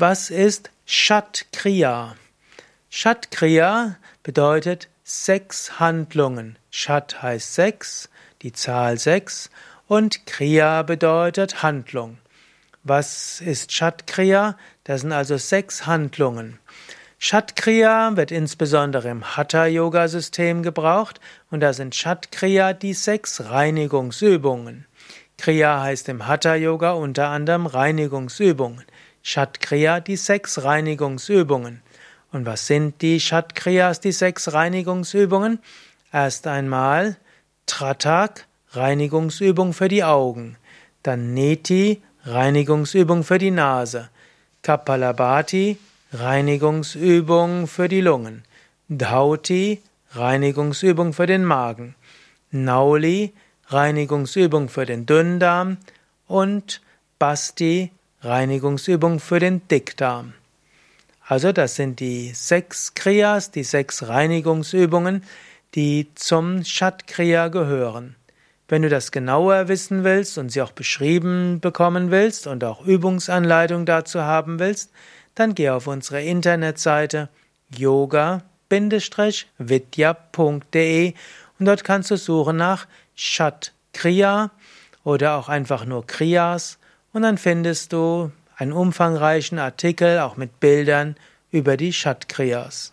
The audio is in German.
Was ist Shat Kriya? Shat Kriya bedeutet sechs Handlungen. Shat heißt sechs, die Zahl sechs, und Kriya bedeutet Handlung. Was ist Shat Kriya? Das sind also sechs Handlungen. Shatkriya wird insbesondere im Hatha-Yoga-System gebraucht und da sind Shatkriya die sechs Reinigungsübungen. Kriya heißt im Hatha-Yoga unter anderem Reinigungsübungen. Shatkriya die sechs Reinigungsübungen. Und was sind die Shatkriyas, die sechs Reinigungsübungen? Erst einmal Tratak, Reinigungsübung für die Augen. Dann Neti, Reinigungsübung für die Nase. Kapalabhati, Reinigungsübung für die Lungen. Dhauti, Reinigungsübung für den Magen. Nauli, Reinigungsübung für den Dünndarm. Und Basti, Reinigungsübung für den Dickdarm. Also das sind die sechs Kriyas, die sechs Reinigungsübungen, die zum Shat-Kriya gehören. Wenn du das genauer wissen willst und sie auch beschrieben bekommen willst und auch Übungsanleitung dazu haben willst, dann geh auf unsere Internetseite yoga-vidya.de und dort kannst du suchen nach Shat Kriya oder auch einfach nur Kriyas und dann findest du einen umfangreichen Artikel auch mit Bildern über die Shat Kriyas.